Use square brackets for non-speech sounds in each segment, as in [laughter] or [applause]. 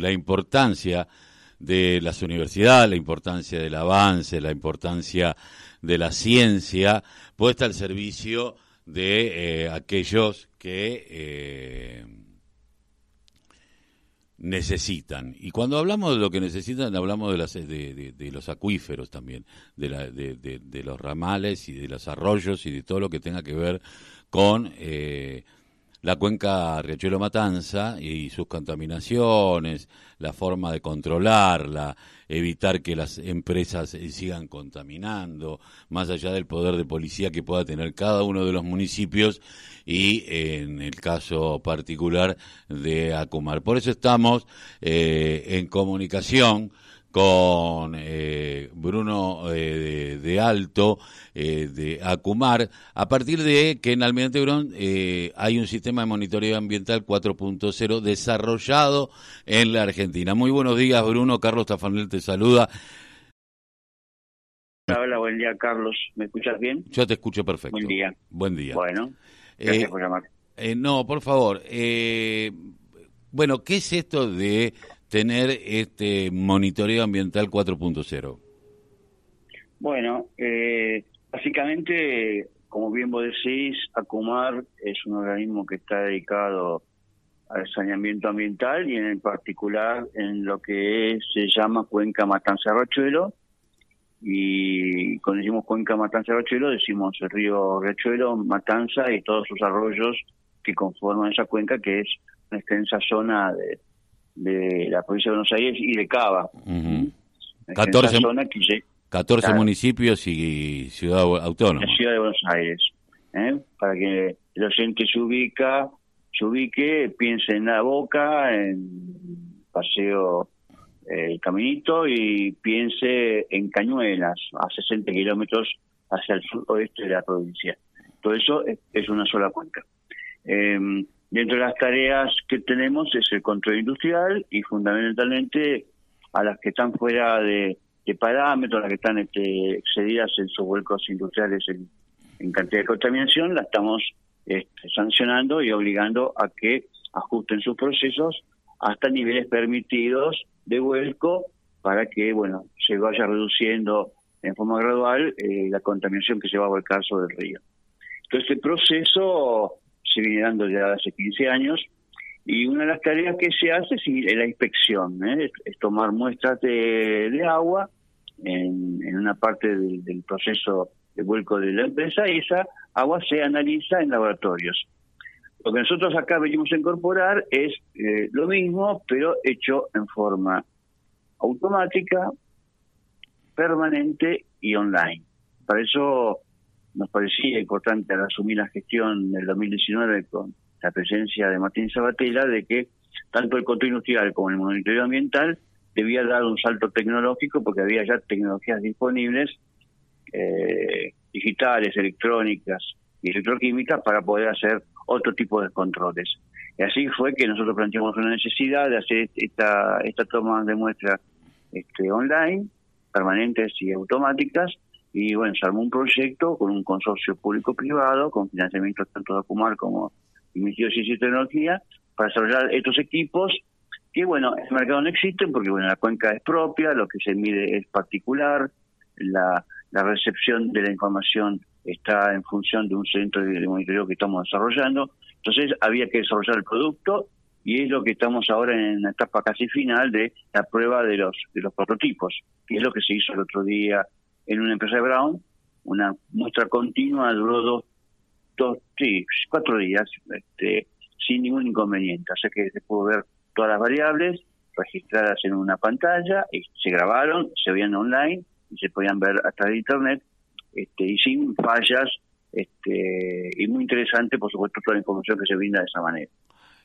la importancia de las universidades, la importancia del avance, la importancia de la ciencia puesta al servicio de eh, aquellos que eh, necesitan. Y cuando hablamos de lo que necesitan, hablamos de, las, de, los acuíferos también, de, de, los ramales y de los arroyos y de todo lo que tenga que ver con eh, la cuenca Riachuelo Matanza y sus contaminaciones, la forma de controlarla, evitar que las empresas sigan contaminando, más allá del poder de policía que pueda tener cada uno de los municipios y en el caso particular de Acumar. Por eso estamos eh, en comunicación con eh, Bruno eh, de, Alto eh, de Acumar, a partir de que en Almirante Brón hay un sistema de monitoreo ambiental 4.0 desarrollado en la Argentina. Muy buenos días, Bruno. Carlos Tafanel te saluda. Hola, buen día, Carlos. ¿Me escuchas bien? Yo te escucho perfecto. Buen día. Buen día. Bueno, gracias por llamar. no, por favor. bueno, ¿qué es esto de tener este monitoreo ambiental 4.0? Bueno, eh, básicamente, como bien vos decís, ACUMAR es un organismo que está dedicado al saneamiento ambiental y en particular en lo que se llama Cuenca Matanza Rachuelo. Y cuando decimos Cuenca Matanza Rachuelo, decimos el río Rachuelo, Matanza y todos sus arroyos que conforman esa cuenca, que es una extensa zona de, de la provincia de Buenos Aires y de Cava. 14, municipios y ciudad autónoma. La ciudad de Buenos Aires. ¿eh? Para que el oyente se ubica, se ubique, piense en la boca, en paseo el caminito y piense en Cañuelas, a 60 kilómetros hacia el suroeste de la provincia. Todo eso es, una sola cuenca. Eh, Dentro de las tareas que tenemos es el control industrial y fundamentalmente a las que están fuera de, parámetros, las que están este, excedidas en sus vuelcos industriales en, cantidad de contaminación, la estamos este, sancionando y obligando a que ajusten sus procesos hasta niveles permitidos de vuelco para que bueno se vaya reduciendo en forma gradual eh, la contaminación que se va a volcar sobre el río. Entonces, este proceso se viene dando ya hace 15 años. Y una de las tareas que se hace es la inspección, ¿eh? es, tomar muestras de, agua en, una parte del, proceso de vuelco de la empresa y esa agua se analiza en laboratorios. Lo que nosotros acá venimos a incorporar es eh, lo mismo, pero hecho en forma automática, permanente y online. Para eso nos parecía importante al asumir la gestión del 2019 con la presencia de Martín Sabatella de que tanto el control industrial como el monitoreo ambiental debía dar un salto tecnológico porque había ya tecnologías disponibles eh, digitales, electrónicas y electroquímicas para poder hacer otro tipo de controles. Y así fue que nosotros planteamos una necesidad de hacer esta, esta toma de muestras este, online, permanentes y automáticas, y bueno, se armó un proyecto con un consorcio público-privado, con financiamiento tanto de Acumar como de Ministerio de Ciencia y Tecnología, para desarrollar estos equipos que, bueno, en el mercado no existen porque, bueno, la cuenca es propia, lo que se mide es particular, la, la recepción de la información está en función de un centro de monitoreo que estamos desarrollando. Entonces, había que desarrollar el producto y es lo que estamos ahora en la etapa casi final de la prueba de los de los prototipos, que es lo que se hizo el otro día en una empresa de Brown, una muestra continua duró dos, dos sí, cuatro días, este, sin ningún inconveniente. Sea que se pudo ver todas las variables registradas en una pantalla, y se grabaron, se veían online y se podían ver a través de internet, este, y sin fallas, este, y muy interesante, por supuesto, toda la información que se brinda de esa manera.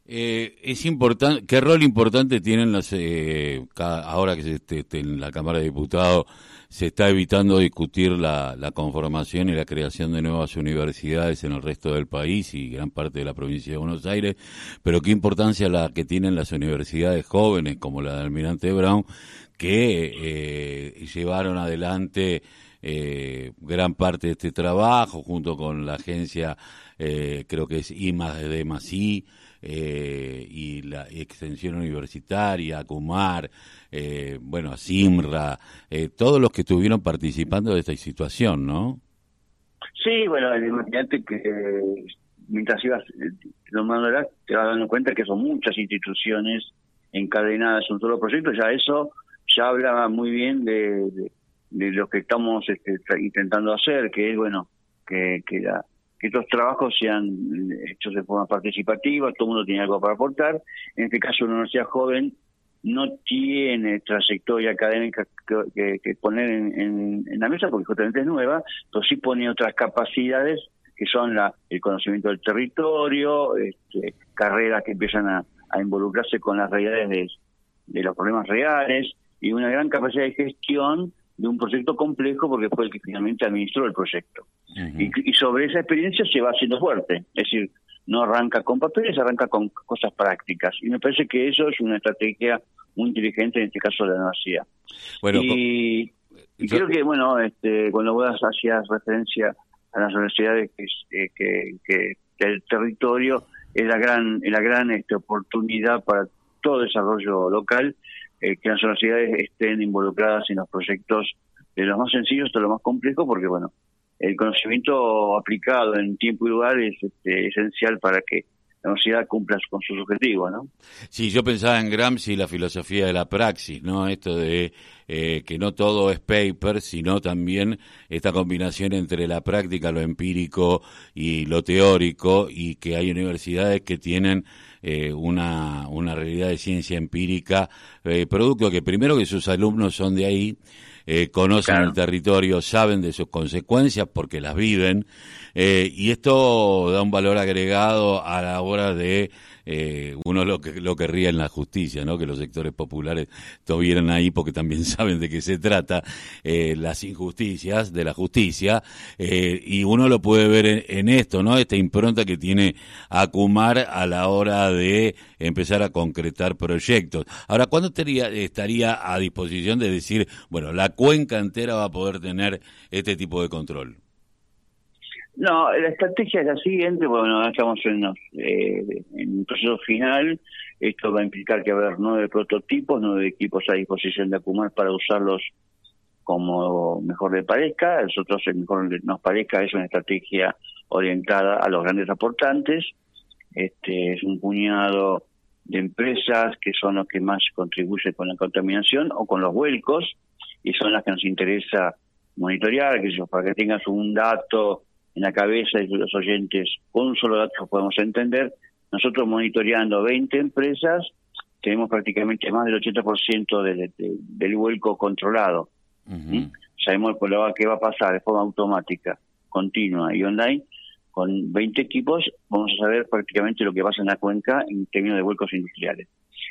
Eh, es importante, ¿qué rol importante tienen las, eh, ahora que se, este, en la Cámara de Diputados se está evitando discutir la, conformación y la creación de nuevas universidades en el resto del país y gran parte de la provincia de Buenos Aires, pero qué importancia la que tienen las universidades jóvenes como la de Almirante Brown, que eh, llevaron adelante eh, gran parte de este trabajo junto con la agencia, eh, creo que es de Masí, eh, y la extensión universitaria, Acumar, eh, bueno, a Simra, eh, todos los que estuvieron participando de esta situación, ¿no? Sí, bueno, imagínate que mientras ibas nombrándola, te vas dando cuenta que son muchas instituciones encadenadas en un solo proyecto, ya eso ya habla muy bien de, lo que estamos este, intentando hacer, que es, bueno, que, que, la, que estos trabajos sean hechos de forma participativa, todo el mundo tiene algo para aportar. En este caso, una universidad joven no tiene trayectoria académica que, poner en, en, la mesa porque justamente es nueva, pero sí pone otras capacidades que son la, el conocimiento del territorio, este, carreras que empiezan a, a, involucrarse con las realidades de, de, los problemas reales y una gran capacidad de gestión de un proyecto complejo porque fue el que finalmente administró el proyecto. y, y, sobre esa experiencia se va haciendo fuerte, es decir, no arranca con papeles, arranca con cosas prácticas. Y me parece que eso es una estrategia muy inteligente en este caso de la universidad. Bueno, y, creo que, bueno, este, cuando vos hacías referencia a las universidades que, eh, que, que, el territorio es la gran, es la gran este, oportunidad para todo desarrollo local, eh, que las universidades estén involucradas en los proyectos de los más sencillos hasta lo más complejo, porque, bueno, el conocimiento aplicado en tiempo y lugar es este, esencial para que la universidad cumpla con sus objetivos, ¿no? Sí, yo pensaba en Gramsci la filosofía de la praxis, ¿no? Esto de eh, que no todo es paper, sino también esta combinación entre la práctica, lo empírico y lo teórico, y que hay universidades que tienen eh, una, una realidad de ciencia empírica, eh, producto que primero que sus alumnos son de ahí, eh, conocen el territorio, saben de sus consecuencias porque las viven, eh, y esto da un valor agregado a la hora de eh, uno lo que lo querría en la justicia, ¿no? Que los sectores populares estuvieran ahí porque también [laughs] saben de qué se trata eh, las injusticias de la justicia eh, y uno lo puede ver en, esto, ¿no? Esta impronta que tiene Acumar a la hora de empezar a concretar proyectos. Ahora, ¿cuándo estaría a disposición de decir, bueno, la cuenca entera va a poder tener este tipo de control? No, la estrategia es la siguiente, bueno, estamos en, eh, en un proceso final, esto va a implicar que a haber nueve prototipos, nueve equipos a disposición de Acumar para usarlos como mejor le parezca, nosotros el mejor nos parezca es una estrategia orientada a los grandes aportantes, este es un puñado de empresas que son los que más contribuyen con la contaminación o con los vuelcos y son las que nos interesa monitorear, que para que tengas un dato en la cabeza de los oyentes con un solo dato podemos entender. Nosotros monitoreando 20 empresas tenemos prácticamente más del 80% de, del vuelco controlado. Sabemos qué va a pasar de forma automática, continua y online. Con 20 equipos vamos a saber prácticamente lo que pasa en la cuenca en términos de vuelcos industriales.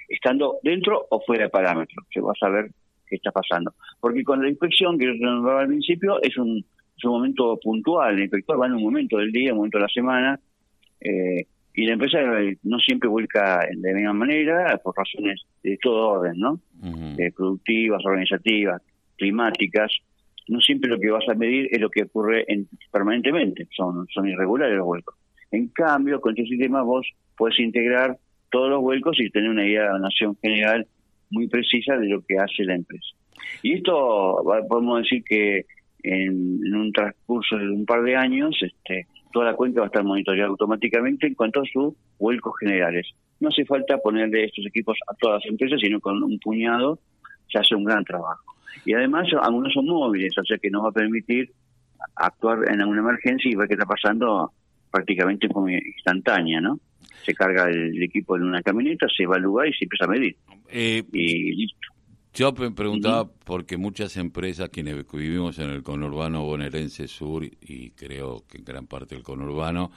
Estando dentro o fuera de parámetros, se va a saber qué está pasando. Porque con la inspección, que yo nombraba al principio, es un es un momento puntual, el inspector va en un momento del día, un momento de la semana, eh, y la empresa no siempre vuelca de la misma manera, por razones de todo orden, ¿no? Eh, productivas, organizativas, climáticas. No siempre lo que vas a medir es lo que ocurre en, permanentemente, son, son irregulares los vuelcos. En cambio, con este sistema vos puedes integrar todos los vuelcos y tener una idea de una nación general muy precisa de lo que hace la empresa. Y esto podemos decir que en, un transcurso de un par de años, este, toda la cuenta va a estar monitoreada automáticamente en cuanto a sus vuelcos generales. No hace falta ponerle estos equipos a todas las empresas, sino con un puñado se hace un gran trabajo. Y además algunos son móviles, o sea que nos va a permitir actuar en alguna emergencia y ver qué está pasando prácticamente como instantánea, ¿no? Se carga el, equipo en una camioneta, se va al lugar y se empieza a medir. Eh, y listo. Yo me preguntaba porque muchas empresas, quienes vivimos en el conurbano bonaerense sur y creo que en gran parte del conurbano,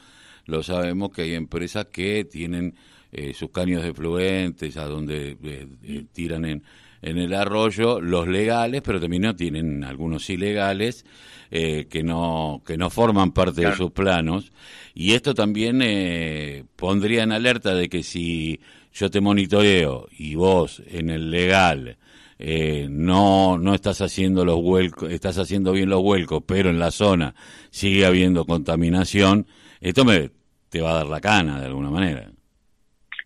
lo sabemos que hay empresas que tienen eh, sus caños de fluentes a donde eh, eh, tiran en, en el arroyo los legales, pero también no tienen algunos ilegales que no que no forman parte de sus planos. Y esto también pondría en alerta de que si yo te monitoreo y vos en el legal eh, no, no estás haciendo los vuelcos, estás haciendo bien los vuelcos, pero en la zona sigue habiendo contaminación, esto me, te va a dar la cana de alguna manera.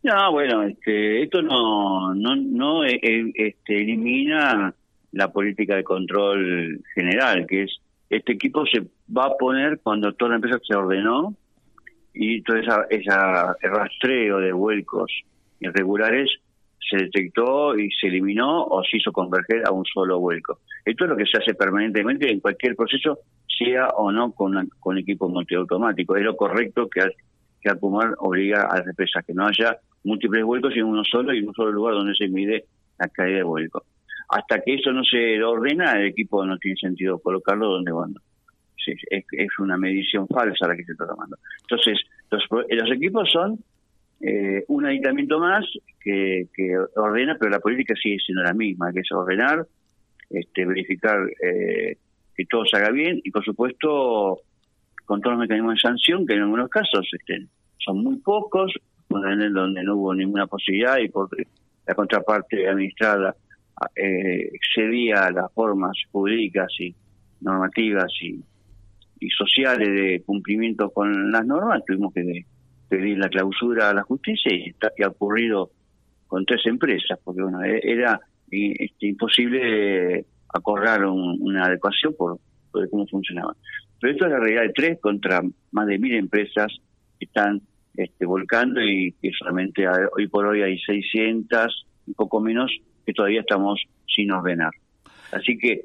No, bueno, este, esto no, no, no eh, eh, este, elimina la política de control general, que es este equipo se va a poner cuando toda la empresa se ordenó y todo esa, esa rastreo de vuelcos irregulares se detectó y se eliminó o se hizo converger a un solo vuelco. Esto es lo que se hace permanentemente en cualquier proceso, sea o no con, con equipo multiautomático. Es lo correcto que, que Acumar obliga a las empresas, que no haya múltiples vuelcos en uno solo y en un solo lugar donde se mide la caída de vuelco. Hasta que eso no se ordena, el equipo no tiene sentido colocarlo donde van. es, es, una medición falsa la que se está tomando. Entonces, los, los equipos son eh, un aditamiento más que, que, ordena, pero la política sigue siendo la misma, que es ordenar, este, verificar eh, que todo se haga bien y, por supuesto, con todos los mecanismos de sanción, que en algunos casos este, son muy pocos, donde no hubo ninguna posibilidad y porque la contraparte administrada eh, excedía las formas jurídicas y normativas y, y sociales de cumplimiento con las normas, tuvimos que pedir la clausura a la justicia y está que ha ocurrido con tres empresas, porque bueno, e-, era este, imposible acordar una adecuación por, cómo funcionaba. Pero esto es la realidad de tres contra más de mil empresas que están este, volcando y que solamente hoy por hoy hay 600, un poco menos, que todavía estamos sin ordenar. Así que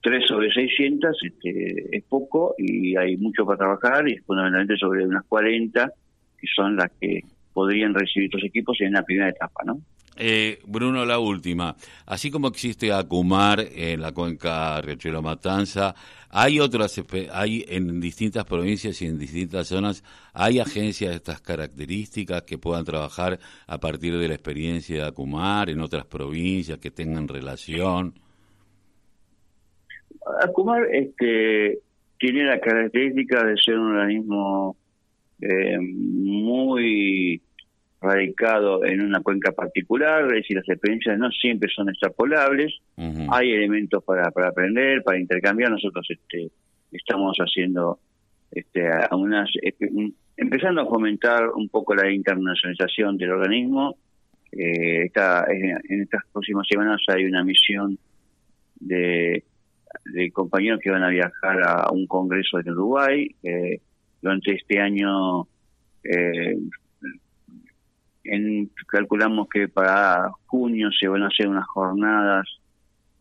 3 sobre 600 este, es poco y hay mucho para trabajar y fundamentalmente sobre unas 40 que son las que podrían recibir estos equipos en la primera etapa, ¿no? Eh, Bruno, la última. Así como existe Acumar en la cuenca Riachuelo Matanza, hay otras, hay en distintas provincias y en distintas zonas, hay agencias de estas características que puedan trabajar a partir de la experiencia de Acumar en otras provincias que tengan relación. Acumar este, tiene la característica de ser un organismo eh, muy radicado en una cuenca particular, es decir, las experiencias no siempre son extrapolables, hay elementos para, para aprender, para intercambiar, nosotros este, estamos haciendo este, unas, este, empezando a fomentar un poco la internacionalización del organismo, eh, en estas próximas semanas hay una misión de, de compañeros que van a viajar a un congreso en Uruguay, eh, durante este año eh, en, calculamos que para junio se van a hacer unas jornadas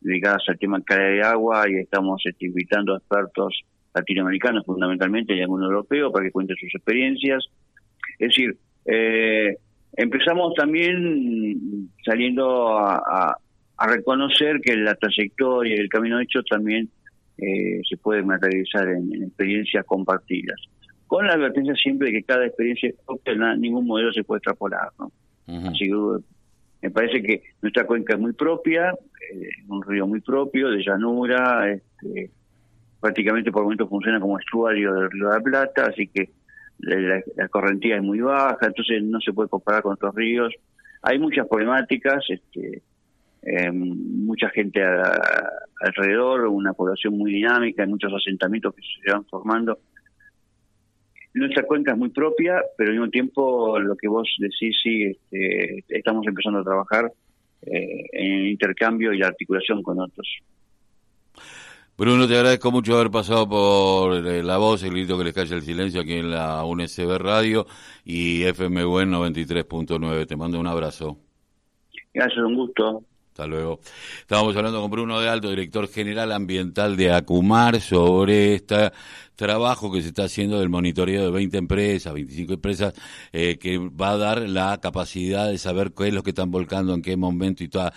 dedicadas al tema calidad de agua y estamos invitando a expertos latinoamericanos fundamentalmente y algunos europeos para que cuenten sus experiencias. Es decir, eh, empezamos también saliendo a, reconocer que la trayectoria y el camino hecho también eh, se puede materializar en experiencias compartidas con la advertencia siempre de que cada experiencia ningún modelo se puede extrapolar. ¿no? Así que me parece que nuestra cuenca es muy propia, eh, un río muy propio, de llanura, este, prácticamente por momentos funciona como estuario del río de la Plata, así que la, la, correntía es muy baja, entonces no se puede comparar con otros ríos. Hay muchas problemáticas, este, eh, mucha gente alrededor, una población muy dinámica, hay muchos asentamientos que se van formando nuestra cuenca es muy propia, pero al mismo tiempo lo que vos decís, sí, este, estamos empezando a trabajar eh, en el intercambio y la articulación con otros. Bruno, te agradezco mucho haber pasado por eh, la voz, el grito que les cae el silencio aquí en la UNSB Radio y FMW 93.9. Te mando un abrazo. Gracias, un gusto. Hasta luego. Estábamos hablando con Bruno de Alto, director general ambiental de Acumar, sobre este trabajo que se está haciendo del monitoreo de 20 empresas, 25 empresas, eh, que va a dar la capacidad de saber qué es lo que están volcando, en qué momento y toda